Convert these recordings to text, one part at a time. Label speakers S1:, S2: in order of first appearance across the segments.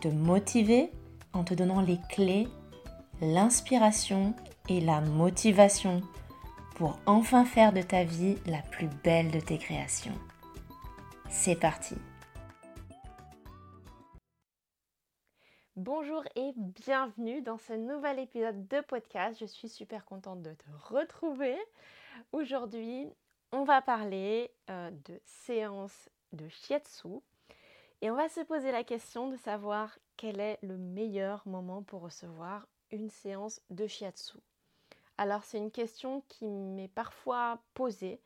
S1: te motiver en te donnant les clés, l'inspiration et la motivation pour enfin faire de ta vie la plus belle de tes créations. C'est parti
S2: Bonjour et bienvenue dans ce nouvel épisode de podcast. Je suis super contente de te retrouver. Aujourd'hui, on va parler euh, de séance de shiatsu et on va se poser la question de savoir quel est le meilleur moment pour recevoir une séance de shiatsu. Alors c'est une question qui m'est parfois posée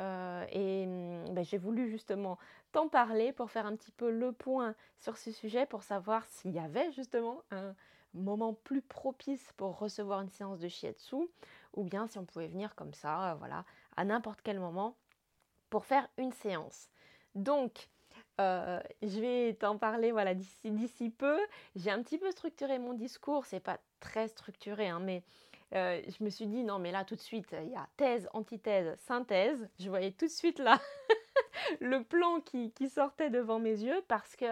S2: euh, et hum, ben, j'ai voulu justement t'en parler pour faire un petit peu le point sur ce sujet, pour savoir s'il y avait justement un moment plus propice pour recevoir une séance de shiatsu, ou bien si on pouvait venir comme ça, voilà, à n'importe quel moment pour faire une séance. Donc, euh, je vais t'en parler voilà, d'ici peu. J'ai un petit peu structuré mon discours, c'est pas très structuré, hein, mais euh, je me suis dit non mais là tout de suite il y a thèse, antithèse, synthèse. Je voyais tout de suite là le plan qui, sortait devant mes yeux parce que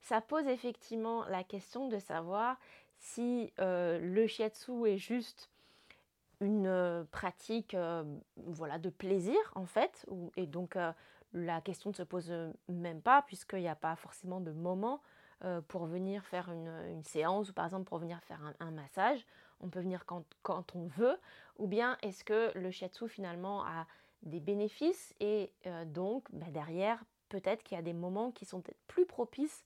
S2: ça pose effectivement la question de savoir si euh, le shiatsu est juste une pratique voilà, de plaisir en fait, et donc la question ne se pose même pas puisqu'il n'y a pas forcément de moment pour venir faire une, séance ou par exemple pour venir faire un massage. On peut venir quand, on veut, ou bien est-ce que le shiatsu finalement a des bénéfices et euh, donc bah, derrière peut-être qu'il y a des moments qui sont peut-être plus propices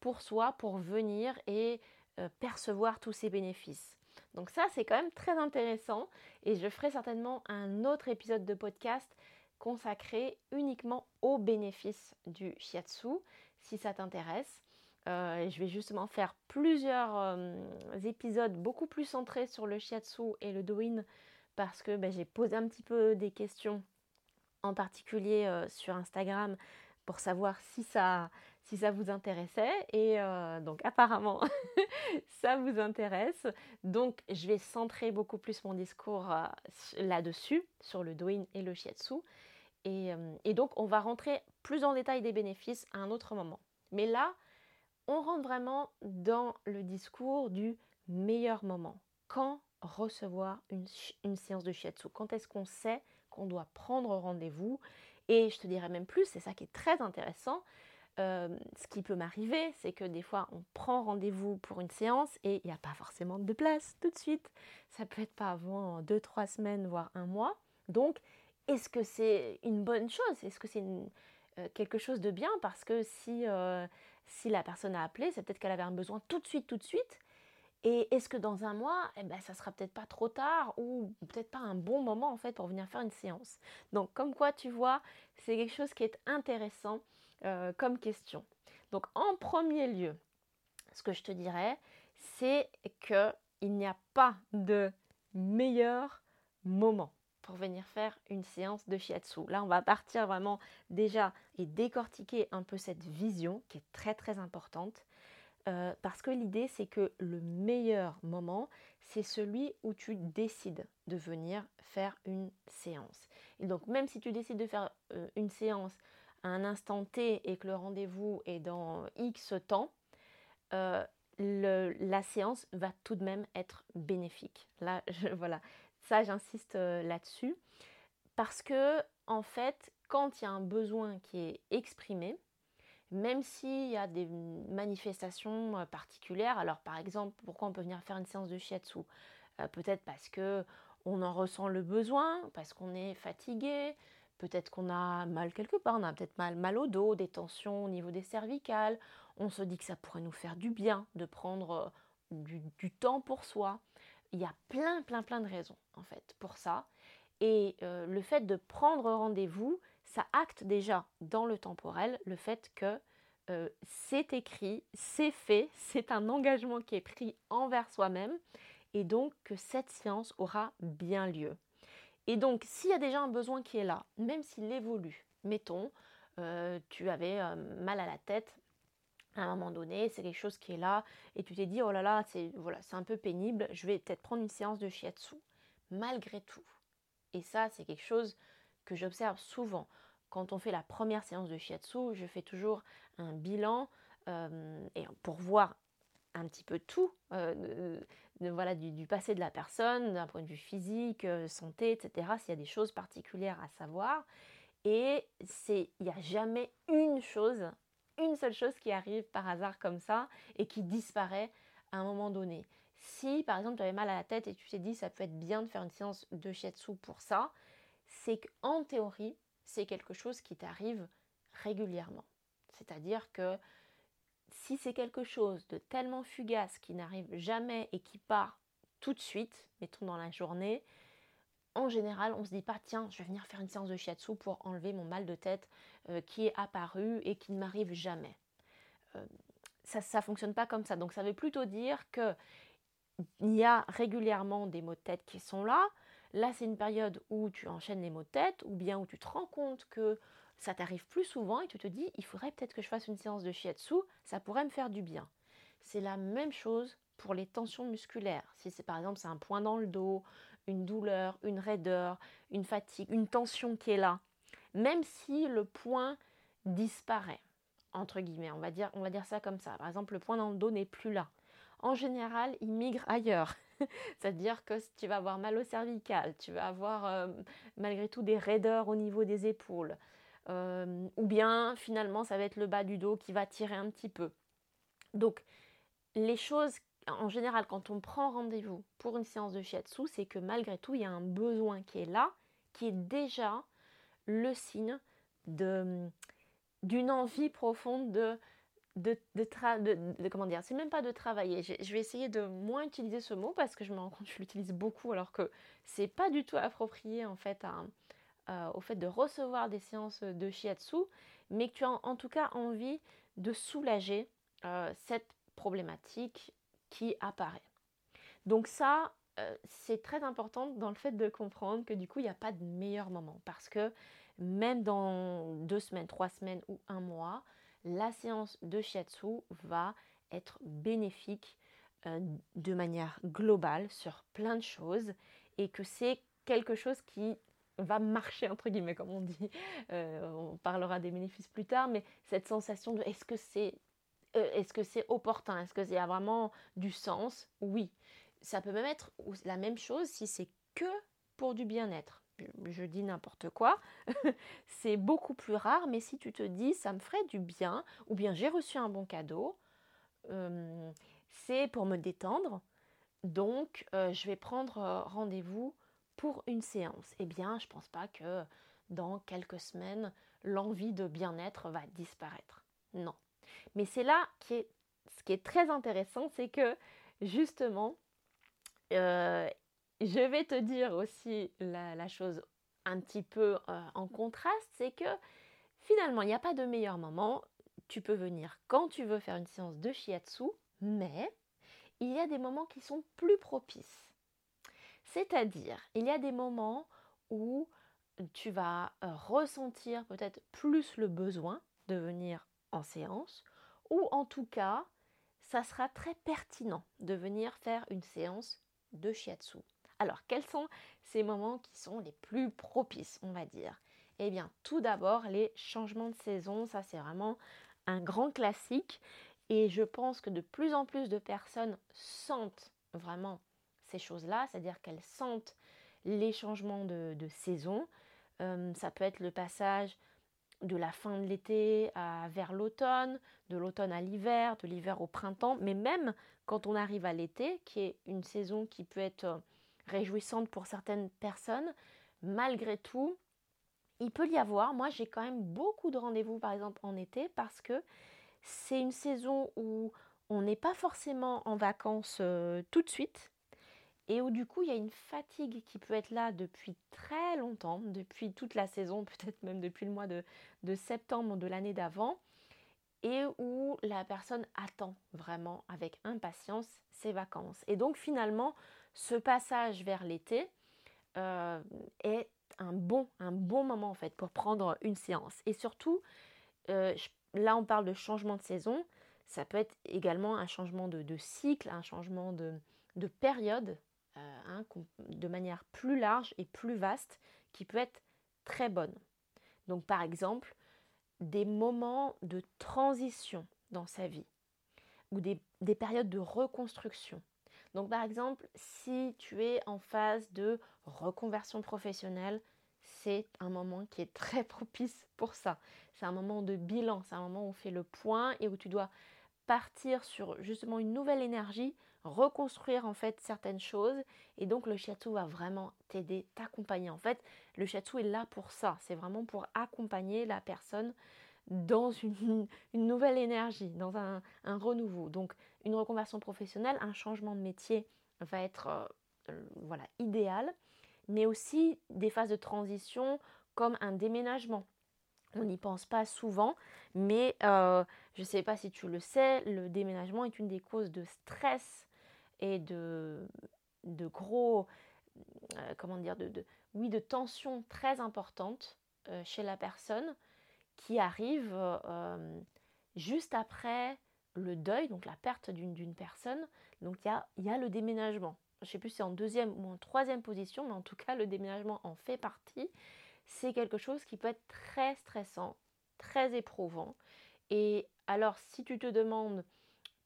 S2: pour soi pour venir et euh, percevoir tous ces bénéfices. Donc ça c'est quand même très intéressant. Et je ferai certainement un autre épisode de podcast consacré uniquement aux bénéfices du shiatsu si ça t'intéresse. Euh, je vais justement faire plusieurs euh, épisodes beaucoup plus centrés sur le shiatsu et le doin parce que ben, j'ai posé un petit peu des questions en particulier euh, sur Instagram pour savoir si ça, si ça vous intéressait. Et donc apparemment ça vous intéresse. Donc je vais centrer beaucoup plus mon discours là-dessus sur le doin et le shiatsu et, et donc on va rentrer plus en détail des bénéfices à un autre moment mais là on rentre vraiment dans le discours du meilleur moment. Quand recevoir une, séance de shiatsu Quand est-ce qu'on sait qu'on doit prendre rendez-vous? Et je te dirais même plus, c'est ça qui est très intéressant. Euh, ce qui peut m'arriver, c'est que des fois on prend rendez-vous pour une séance et il n'y a pas forcément de place tout de suite. Ça peut être pas avant deux, trois semaines, voire un mois. Donc, est-ce que c'est une bonne chose? Est-ce que c'est euh, quelque chose de bien? Parce que si euh, si la personne a appelé, c'est peut-être qu'elle avait un besoin tout de suite, tout de suite. Et est-ce que dans un mois, eh ben, ça sera peut-être pas trop tard ou peut-être pas un bon moment en fait pour venir faire une séance? Donc comme quoi tu vois, c'est quelque chose qui est intéressant euh, comme question. Donc en premier lieu, ce que je te dirais, c'est que il n'y a pas de meilleur moment pour venir faire une séance de shiatsu. Là, on va partir vraiment déjà et décortiquer un peu cette vision qui est très très importante. Euh, parce que l'idée, c'est que le meilleur moment, c'est celui où tu décides de venir faire une séance. Et donc, même si tu décides de faire euh, une séance à un instant T et que le rendez-vous est dans X temps, euh, la séance va tout de même être bénéfique. Là, je, voilà, ça, j'insiste euh, là-dessus. Parce que, en fait, quand il y a un besoin qui est exprimé, même s'il y a des manifestations euh, particulières, alors par exemple, pourquoi on peut venir faire une séance de shiatsu? Euh, Peut-être parce que on en ressent le besoin, parce qu'on est fatigué, peut-être qu'on a mal quelque part, on a peut-être mal, mal au dos, des tensions au niveau des cervicales, on se dit que ça pourrait nous faire du bien de prendre du temps pour soi il y a plein, plein, plein de raisons en fait pour ça. Et euh, le fait de prendre rendez-vous, ça acte déjà dans le temporel le fait que euh, c'est écrit, c'est fait, c'est un engagement qui est pris envers soi-même et donc que cette séance aura bien lieu. Et donc, s'il y a déjà un besoin qui est là, même s'il évolue, mettons, euh, tu avais mal à la tête à un moment donné, c'est quelque chose qui est là, et tu t'es dit, oh là là, c'est voilà, un peu pénible, je vais peut-être prendre une séance de shiatsu, malgré tout. Et ça, c'est quelque chose que j'observe souvent. Quand on fait la première séance de shiatsu, je fais toujours un bilan euh, et pour voir un petit peu tout euh, voilà, du, passé de la personne, d'un point de vue physique, euh, santé, etc., s'il y a des choses particulières à savoir. Et il n'y a jamais une chose, une seule chose qui arrive par hasard comme ça et qui disparaît à un moment donné. Si par exemple tu avais mal à la tête et tu t'es dit ça peut être bien de faire une séance de shiatsu pour ça, c'est qu'en théorie, c'est quelque chose qui t'arrive régulièrement. C'est-à-dire que si c'est quelque chose de tellement fugace qui n'arrive jamais et qui part tout de suite, mettons dans la journée, en général, on se dit pas tiens, je vais venir faire une séance de shiatsu pour enlever mon mal de tête euh, qui est apparu et qui ne m'arrive jamais. Euh, ça ne fonctionne pas comme ça. Donc ça veut plutôt dire que il y a régulièrement des maux de tête qui sont là. Là, c'est une période où tu enchaînes les maux de tête ou bien où tu te rends compte que ça t'arrive plus souvent et tu te dis il faudrait peut-être que je fasse une séance de shiatsu, ça pourrait me faire du bien. C'est la même chose pour les tensions musculaires. Si c'est par exemple c'est un point dans le dos, une douleur, une raideur, une fatigue, une tension qui est là, même si le point disparaît entre guillemets, on va dire on va dire ça comme ça. Par exemple, le point dans le dos n'est plus là. En général, il migre ailleurs. C'est-à-dire que tu vas avoir mal au cervical, tu vas avoir euh, malgré tout des raideurs au niveau des épaules, euh, ou bien finalement ça va être le bas du dos qui va tirer un petit peu. Donc les choses, en général, quand on prend rendez-vous pour une séance de shiatsu, c'est que malgré tout, il y a un besoin qui est là, qui est déjà le signe d'une envie profonde de de, comment dire, c'est même pas de travailler. Je, vais essayer de moins utiliser ce mot parce que je me rends compte que je l'utilise beaucoup alors que c'est pas du tout approprié euh, au fait de recevoir des séances de shiatsu, mais que tu as en, tout cas envie de soulager euh, cette problématique qui apparaît. Donc ça, euh, c'est très important dans le fait de comprendre que du coup, il n'y a pas de meilleur moment parce que même dans deux semaines, trois semaines ou un mois, la séance de shiatsu va être bénéfique de manière globale sur plein de choses et que c'est quelque chose qui va marcher, entre guillemets, comme on dit. Euh, on parlera des bénéfices plus tard, mais cette sensation de est-ce que c'est euh, est-ce que opportun? Est-ce que ça a vraiment du sens? Oui. Ça peut même être la même chose si c'est que pour du bien-être. Je, dis n'importe quoi. c'est beaucoup plus rare, mais si tu te dis ça me ferait du bien, ou bien j'ai reçu un bon cadeau, euh, c'est pour me détendre. Donc, je vais prendre rendez-vous pour une séance Eh bien, je pense pas que dans quelques semaines, l'envie de bien-être va disparaître. Non. Mais c'est là qui est, ce qui est très intéressant, c'est que justement, euh, je vais te dire aussi la, chose un petit peu euh, en contraste, c'est que finalement, il n'y a pas de meilleur moment. Tu peux venir quand tu veux faire une séance de shiatsu, mais il y a des moments qui sont plus propices. C'est-à-dire, il y a des moments où tu vas euh, ressentir peut-être plus le besoin de venir en séance, ou en tout cas, ça sera très pertinent de venir faire une séance de shiatsu. Alors, quels sont ces moments qui sont les plus propices, on va dire? Eh bien, tout d'abord, les changements de saison, ça c'est vraiment un grand classique, et je pense que de plus en plus de personnes sentent vraiment ces choses-là, c'est-à-dire qu'elles sentent les changements de, saison. Euh, ça peut être le passage de la fin de l'été vers l'automne, de l'automne à l'hiver, de l'hiver au printemps, mais même quand on arrive à l'été, qui est une saison qui peut être euh, réjouissante pour certaines personnes, malgré tout, il peut y avoir, moi j'ai quand même beaucoup de rendez-vous par exemple en été parce que c'est une saison où on n'est pas forcément en vacances euh, tout de suite, et où du coup il y a une fatigue qui peut être là depuis très longtemps, depuis toute la saison, peut-être même depuis le mois de, septembre de l'année d'avant. et où la personne attend vraiment avec impatience ses vacances. Et donc finalement, ce passage vers l'été euh, est un bon, un bon moment en fait pour prendre une séance. Et surtout, euh, là on parle de changement de saison, ça peut être également un changement de, cycle, un changement de, période, hein, de manière plus large et plus vaste, qui peut être très bonne. Donc par exemple, des moments de transition dans sa vie ou des, périodes de reconstruction. Donc par exemple, si tu es en phase de reconversion professionnelle, c'est un moment qui est très propice pour ça. C'est un moment de bilan, c'est un moment où on fait le point et où tu dois partir sur justement une nouvelle énergie, reconstruire en fait certaines choses et donc le shiatsu va vraiment t'aider, t'accompagner. En fait, le shiatsu est là pour ça, c'est vraiment pour accompagner la personne dans une, nouvelle énergie, dans un, renouveau. Donc une reconversion professionnelle, un changement de métier va être euh, euh, voilà, idéal, mais aussi des phases de transition comme un déménagement. On n'y pense pas souvent, mais euh, je ne sais pas si tu le sais, le déménagement est une des causes de stress et de, gros, comment dire, de, oui, de tensions très importantes chez la personne qui arrive euh, juste après le deuil, donc la perte d'une personne. Donc il y a, le déménagement. Je ne sais plus si c'est en deuxième ou en troisième position, mais en tout cas le déménagement en fait partie. C'est quelque chose qui peut être très stressant, très éprouvant. Et alors si tu te demandes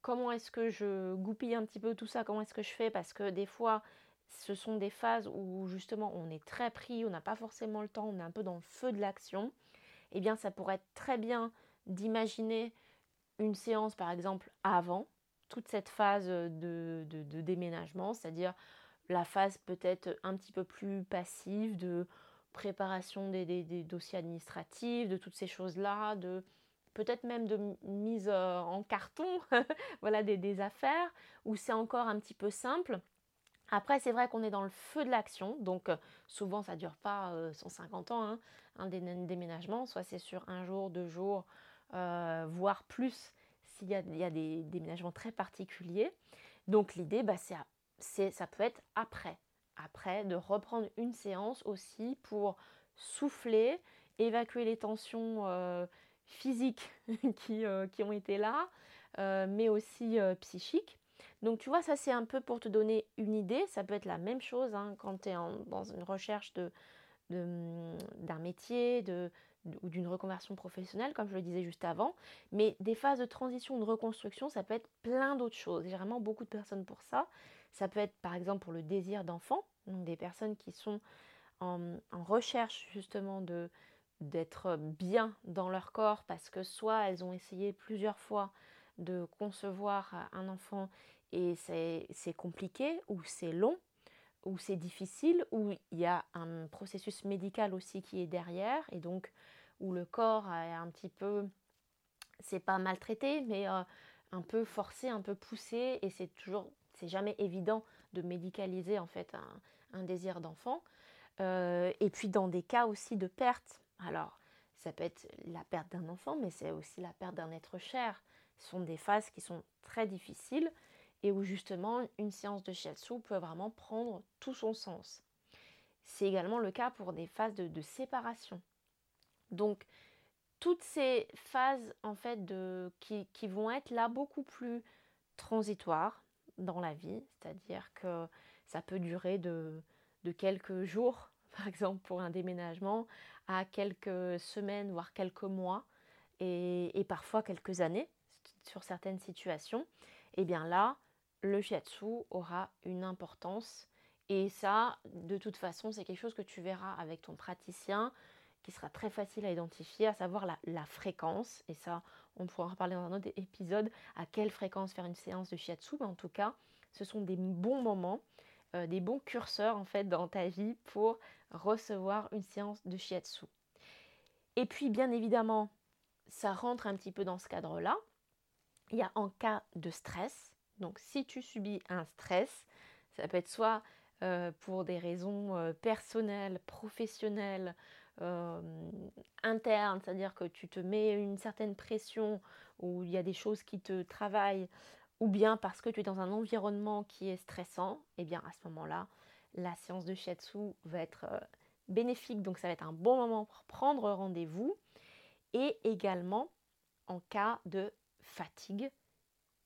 S2: comment est-ce que je goupille un petit peu tout ça, comment est-ce que je fais, parce que des fois ce sont des phases où justement on est très pris, on n'a pas forcément le temps, on est un peu dans le feu de l'action eh bien ça pourrait être très bien d'imaginer une séance par exemple avant toute cette phase de, déménagement, c'est-à-dire la phase peut-être un petit peu plus passive de préparation des, dossiers administratifs, de toutes ces choses-là, de peut-être même de mise euh, en carton, voilà des, affaires, où c'est encore un petit peu simple. Après, c'est vrai qu'on est dans le feu de l'action, donc euh, souvent ça ne dure pas 150 euh, ans, hein, un déménagement, soit c'est sur un jour, deux jours, voire plus s'il y, a, des déménagements très particuliers. Donc l'idée, bah, ça peut être après, après de reprendre une séance aussi pour souffler, évacuer les tensions physiques qui, qui, ont été là, mais aussi psychiques donc tu vois, ça c'est un peu pour te donner une idée. Ça peut être la même chose hein, quand tu es dans une recherche de, d'un métier de, ou d'une reconversion professionnelle, comme je le disais juste avant. Mais des phases de transition, de reconstruction, ça peut être plein d'autres choses. J'ai vraiment beaucoup de personnes pour ça. Ça peut être par exemple pour le désir d'enfant, donc des personnes qui sont en, recherche justement de d'être bien dans leur corps parce que soit elles ont essayé plusieurs fois de concevoir un enfant et c'est compliqué ou c'est long ou c'est difficile ou il y a un processus médical aussi qui est derrière et donc où le corps est un petit peu c'est pas maltraité mais euh, un peu forcé un peu poussé et c'est toujours c'est jamais évident de médicaliser en fait un, désir d'enfant euh, et puis dans des cas aussi de perte alors ça peut être la perte d'un enfant mais c'est aussi la perte d'un être cher ce sont des phases qui sont très difficiles et où justement une séance de shiatsu peut vraiment prendre tout son sens. C'est également le cas pour des phases de, séparation. Donc toutes ces phases en fait qui, vont être là beaucoup plus transitoires dans la vie, c'est-à-dire que ça peut durer de, quelques jours, par exemple pour un déménagement, à quelques semaines, voire quelques mois, et parfois quelques années sur certaines situations, et eh bien là, le shiatsu aura une importance. Et ça, de toute façon, c'est quelque chose que tu verras avec ton praticien, qui sera très facile à identifier, à savoir la, fréquence. Et ça, on pourra en reparler dans un autre épisode, à quelle fréquence faire une séance de shiatsu. Mais en tout cas, ce sont des bons moments, euh, des bons curseurs en fait dans ta vie pour recevoir une séance de shiatsu. Et puis, bien évidemment, ça rentre un petit peu dans ce cadre-là il y a en cas de stress. Donc si tu subis un stress, ça peut être soit euh, pour des raisons euh, personnelles, professionnelles, interne, c'est-à-dire que tu te mets une certaine pression ou il y a des choses qui te travaillent, ou bien parce que tu es dans un environnement qui est stressant, et eh bien à ce moment-là, la séance de shiatsu va être bénéfique, donc ça va être un bon moment pour prendre rendez-vous, et également en cas de fatigue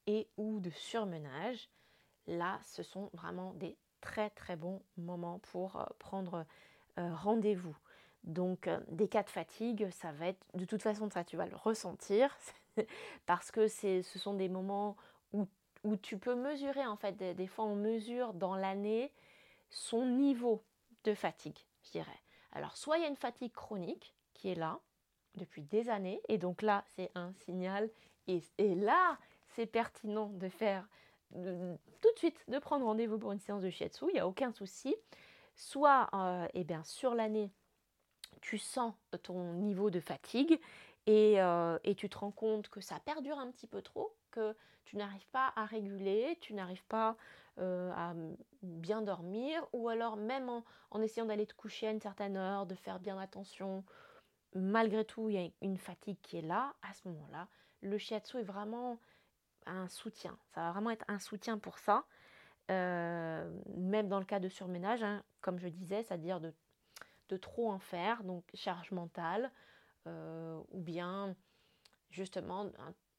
S2: et ou de surmenage. Là, ce sont vraiment des très très bons moments pour euh, prendre euh, rendez-vous. Donc euh, des cas de fatigue, ça va être de toute façon ça tu vas le ressentir parce que ce sont des moments où, où, tu peux mesurer en fait des, fois on mesure dans l'année son niveau de fatigue, je dirais. Alors soit il y a une fatigue chronique qui est là depuis des années et donc là c'est un signal et, et là c'est pertinent de faire tout de suite de prendre rendez-vous pour une séance de shiatsu, il n'y a aucun souci. Soit euh, eh bien, sur l'année, tu sens ton niveau de fatigue et, euh, et, tu te rends compte que ça perdure un petit peu trop, que tu n'arrives pas à réguler, tu n'arrives pas euh, à bien dormir, ou alors même en, en essayant d'aller te coucher à une certaine heure, de faire bien attention, malgré tout, il y a une fatigue qui est là, à ce moment-là, le shiatsu est vraiment un soutien. Ça va vraiment être un soutien pour ça. Euh, même dans le cas de surménage, hein, comme je disais, c'est-à-dire de, de, trop en faire, donc charge mentale, euh, ou bien justement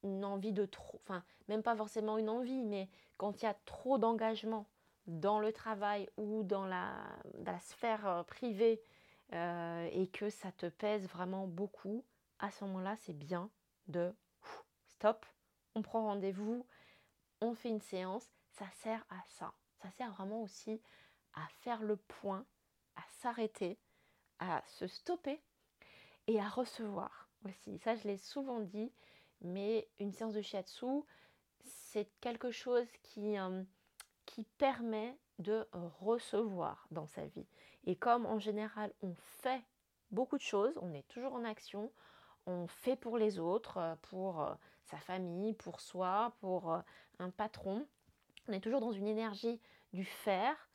S2: une envie de trop, enfin même pas forcément une envie, mais quand il y a trop d'engagement dans le travail ou dans la, sphère euh, privée et que ça te pèse vraiment beaucoup, à ce moment-là, c'est bien de stop, on prend rendez-vous, on fait une séance, ça sert à ça. Ça sert vraiment aussi à faire le point, à s'arrêter, à se stopper et à recevoir aussi. Ça, je l'ai souvent dit, mais une séance de shiatsu, c'est quelque chose qui, euh, qui permet de recevoir dans sa vie. Et comme en général, on fait beaucoup de choses, on est toujours en action, on fait pour les autres, euh, pour euh, sa famille, pour soi, pour un patron. On est toujours dans une énergie du faire.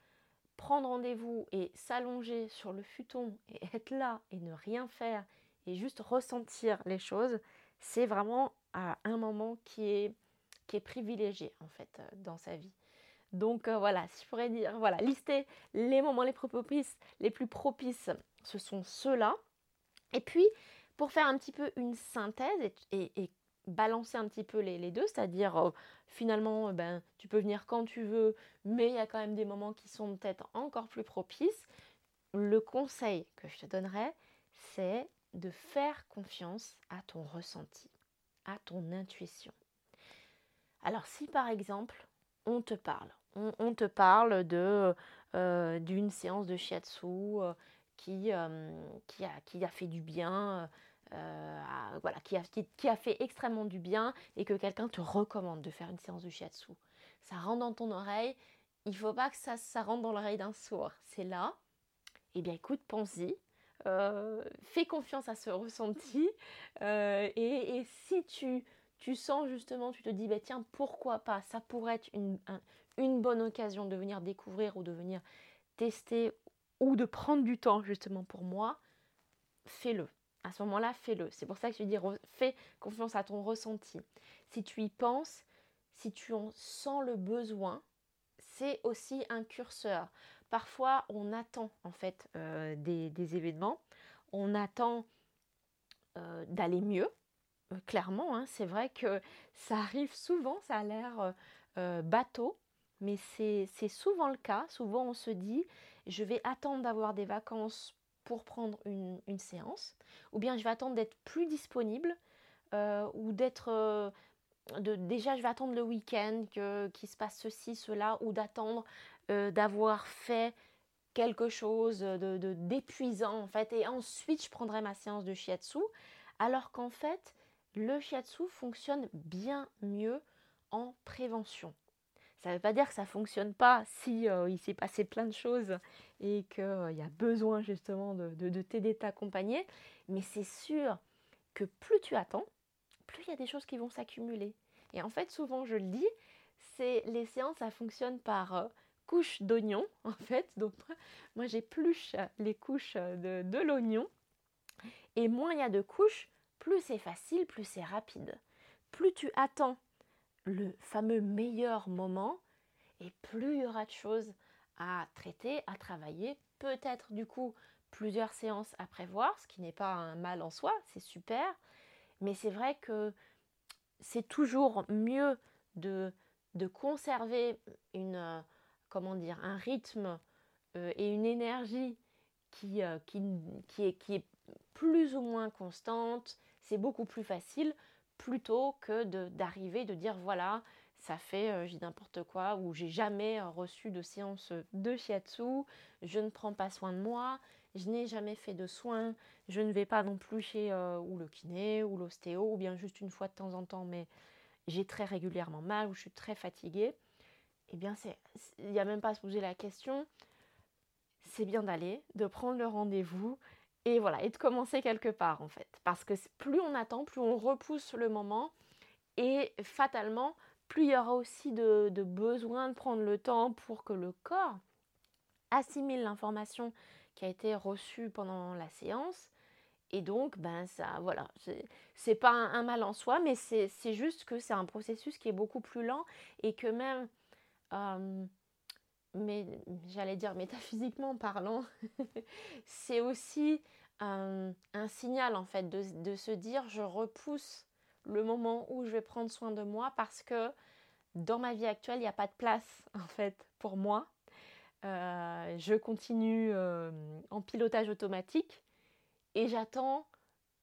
S2: Prendre rendez-vous et s'allonger sur le futon et être là et ne rien faire et juste ressentir les choses, c'est vraiment un moment qui est, qui est privilégié en fait dans sa vie. Donc voilà, si je pourrais dire, voilà, lister les moments les plus propices, les plus propices, ce sont ceux-là. Et puis, pour faire un petit peu une synthèse et, balancer un petit peu les, deux, c'est-à-dire euh, finalement, euh, ben, tu peux venir quand tu veux, mais il y a quand même des moments qui sont peut-être encore plus propices. Le conseil que je te donnerais, c'est de faire confiance à ton ressenti, à ton intuition. Alors si par exemple, on te parle, on, te parle de euh, d'une séance de shiatsu qui, a fait du bien euh, voilà, qui a, fait extrêmement du bien et que quelqu'un te recommande de faire une séance de shiatsu. Ça rentre dans ton oreille, il ne faut pas que ça, ça rentre dans l'oreille d'un sourd. C'est là, et eh bien écoute, pense-y, euh, fais confiance à ce ressenti. Euh, et, si tu, tu sens justement, tu te dis, bah, tiens, pourquoi pas, ça pourrait être une, une bonne occasion de venir découvrir ou de venir tester ou de prendre du temps justement pour moi, fais-le à ce moment-là, fais-le. C'est pour ça que je dis, fais confiance à ton ressenti. Si tu y penses, si tu en sens le besoin, c'est aussi un curseur. Parfois, on attend en fait euh, des, événements, on attend euh, d'aller mieux. Euh, clairement, hein. c'est vrai que ça arrive souvent, ça a l'air bateau, mais c'est souvent le cas. Souvent, on se dit, je vais attendre d'avoir des vacances pour prendre une, séance, ou bien je vais attendre d'être plus disponible, euh, ou d'être... Euh, déjà, je vais attendre le week-end qu'il se passe ceci, cela, ou d'attendre euh, d'avoir fait quelque chose de d'épuisant en fait, et ensuite je prendrai ma séance de shiatsu, alors qu'en fait, le shiatsu fonctionne bien mieux en prévention. Ça ne veut pas dire que ça ne fonctionne pas si il s'est passé plein de choses et qu'il y a besoin justement de, de, t'aider, t'accompagner. Mais c'est sûr que plus tu attends, plus il y a des choses qui vont s'accumuler. Et en fait, souvent, je le dis, les séances, ça fonctionne par euh, couches d'oignon, en fait. Donc, moi, j'épluche les couches de, de l'oignon Et moins il y a de couches, plus c'est facile, plus c'est rapide. Plus tu attends le fameux meilleur moment, et plus il y aura de choses à traiter, à travailler, peut-être du coup plusieurs séances à prévoir, ce qui n'est pas un mal en soi, c'est super, mais c'est vrai que c'est toujours mieux de, de conserver une, euh, comment dire, un rythme euh, et une énergie qui, euh, qui, qui, est, qui est plus ou moins constante, c'est beaucoup plus facile plutôt que d'arriver, de, dire voilà, ça fait, j'ai n'importe quoi, ou j'ai jamais reçu de séance de shiatsu, je ne prends pas soin de moi, je n'ai jamais fait de soins, je ne vais pas non plus chez ou le kiné ou l'ostéo, ou bien juste une fois de temps en temps, mais j'ai très régulièrement mal ou je suis très fatiguée, eh bien, il n'y a même pas à se poser la question. C'est bien d'aller, de prendre le rendez-vous et voilà, et de commencer quelque part en fait. Parce que plus on attend, plus on repousse le moment et fatalement, plus il y aura aussi de, besoin de prendre le temps pour que le corps assimile l'information qui a été reçue pendant la séance et donc, ben ça, voilà, c'est pas un, mal en soi, mais c'est juste que c'est un processus qui est beaucoup plus lent et que même, euh, mais j'allais dire métaphysiquement parlant, c'est aussi un, signal en fait de, se dire je repousse le moment où je vais prendre soin de moi parce que dans ma vie actuelle, il n'y a pas de place en fait pour moi. Euh, je continue euh, en pilotage automatique et j'attends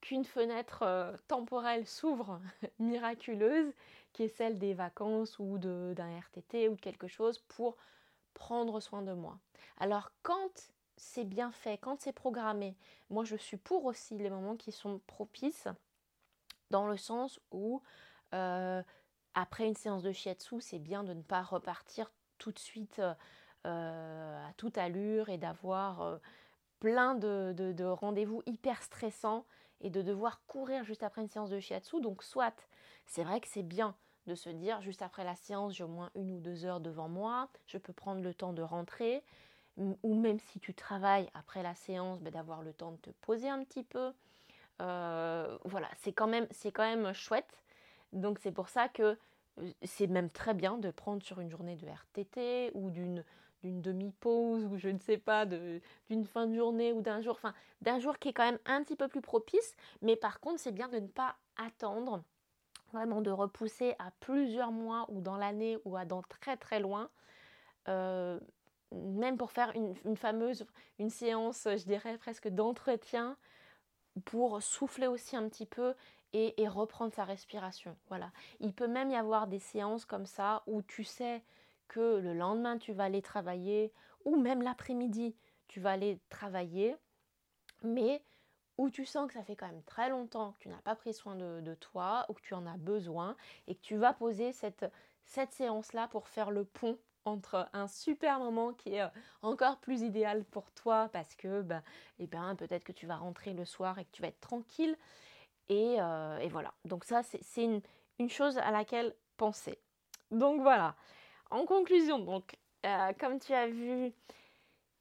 S2: qu'une fenêtre euh, temporelle s'ouvre miraculeuse, qui est celle des vacances ou d'un RTT ou de quelque chose pour prendre soin de moi. Alors quand c'est bien fait, quand c'est programmé, moi je suis pour aussi les moments qui sont propices, dans le sens où euh, après une séance de shiatsu, c'est bien de ne pas repartir tout de suite euh, à toute allure et d'avoir plein de, rendez-vous hyper stressants et de devoir courir juste après une séance de shiatsu. Donc soit, c'est vrai que c'est bien de se dire juste après la séance, j'ai au moins une ou deux heures devant moi, je peux prendre le temps de rentrer, ou même si tu travailles après la séance, ben, d'avoir le temps de te poser un petit peu. Euh, voilà, c'est quand, même, quand même chouette. Donc c'est pour ça que euh, c'est même très bien de prendre sur une journée de RTT ou d'une d'une demi-pause ou je ne sais pas, d'une fin de journée ou d'un jour, enfin d'un jour qui est quand même un petit peu plus propice, mais par contre c'est bien de ne pas attendre, vraiment de repousser à plusieurs mois ou dans l'année ou à dans très très loin, euh, même pour faire une, fameuse, une séance, je dirais presque d'entretien, pour souffler aussi un petit peu et, et reprendre sa respiration. Voilà. Il peut même y avoir des séances comme ça où tu sais que le lendemain tu vas aller travailler ou même l'après-midi tu vas aller travailler, mais où tu sens que ça fait quand même très longtemps que tu n'as pas pris soin de, toi ou que tu en as besoin et que tu vas poser cette, cette séance-là pour faire le pont entre un super moment qui est euh, encore plus idéal pour toi parce que ben, eh ben, peut-être que tu vas rentrer le soir et que tu vas être tranquille. Et, euh, voilà, donc ça c'est une, une chose à laquelle penser. Donc voilà, en conclusion, donc, euh, comme tu as vu,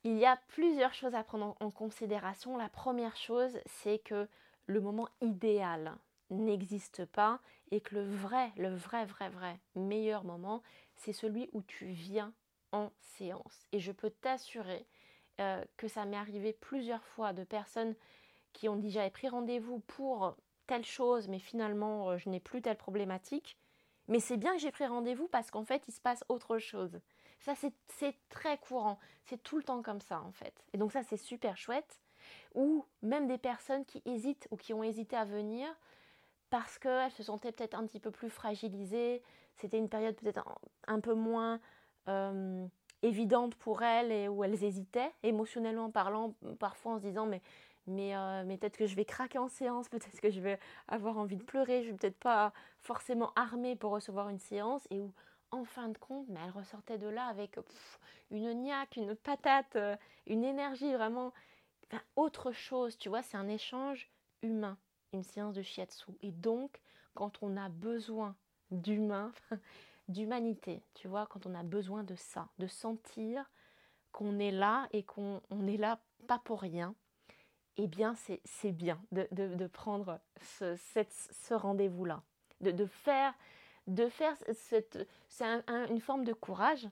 S2: il y a plusieurs choses à prendre en considération. La première chose, c'est que le moment idéal n'existe pas et que le vrai, le vrai, vrai, vrai meilleur moment, c'est celui où tu viens en séance. Et je peux t'assurer euh, que ça m'est arrivé plusieurs fois de personnes qui ont déjà pris rendez-vous pour telle chose, mais finalement euh, je n'ai plus telle problématique. Mais c'est bien que j'ai pris rendez-vous parce qu'en fait, il se passe autre chose. Ça, c'est très courant. C'est tout le temps comme ça, en fait. Et donc ça, c'est super chouette. Ou même des personnes qui hésitent ou qui ont hésité à venir parce qu'elles se sentaient peut-être un petit peu plus fragilisées. C'était une période peut-être un, peu moins euh, évidente pour elles et où elles hésitaient, émotionnellement parlant, parfois en se disant mais euh, mais, peut-être que je vais craquer en séance, peut-être que je vais avoir envie de pleurer, je vais peut-être pas forcément armée pour recevoir une séance et où en fin de compte, mais elle ressortait de là avec une niaque, une patate, euh, une énergie vraiment autre chose, tu vois, c'est un échange humain, une séance de shiatsu. Et donc, quand on a besoin d'humain, d'humanité, tu vois, quand on a besoin de ça, de sentir qu'on est là et qu'on est là pas pour rien, eh bien c'est bien de, prendre ce, rendez-vous-là, de, faire, de faire cette, c'est une forme de courage,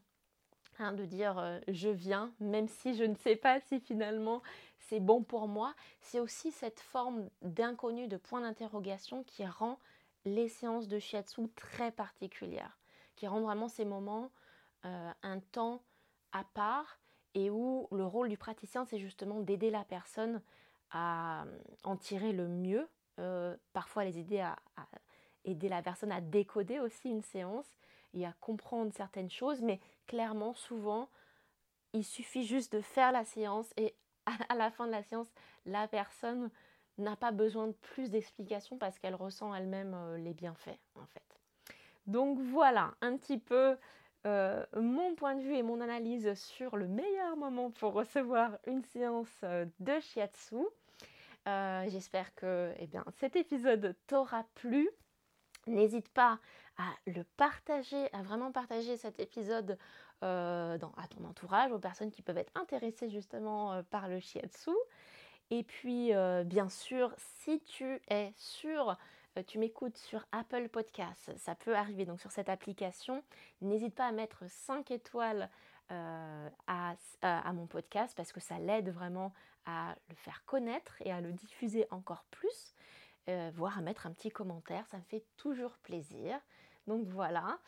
S2: hein, de dire euh, je viens, même si je ne sais pas si finalement c'est bon pour moi. C'est aussi cette forme d'inconnu, de point d'interrogation qui rend les séances de shiatsu très particulières, qui rend vraiment ces moments euh, un temps à part et où le rôle du praticien, c'est justement d'aider la personne à en tirer le mieux, euh, parfois les aider à, aider la personne à décoder aussi une séance et à comprendre certaines choses, mais clairement, souvent, il suffit juste de faire la séance et à la fin de la séance, la personne n'a pas besoin de plus d'explications parce qu'elle ressent elle-même euh, les bienfaits en fait. Donc voilà un petit peu euh, mon point de vue et mon analyse sur le meilleur moment pour recevoir une séance euh, de shiatsu. J'espère que eh bien, cet épisode t'aura plu. N'hésite pas à le partager, à vraiment partager cet épisode à ton entourage, aux personnes qui peuvent être intéressées justement par le shiatsu. Et puis, euh, bien sûr, si tu es sur, euh, tu m'écoutes sur Apple Podcasts, ça peut arriver donc sur cette application, n'hésite pas à mettre 5 étoiles euh, à, mon podcast parce que ça l'aide vraiment à le faire connaître et à le diffuser encore plus, voire à mettre un petit commentaire, ça me fait toujours plaisir. Donc voilà.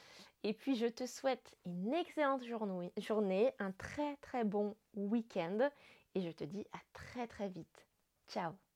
S2: Et puis je te souhaite une excellente journée, un très très bon week-end et je te dis à très très vite. Ciao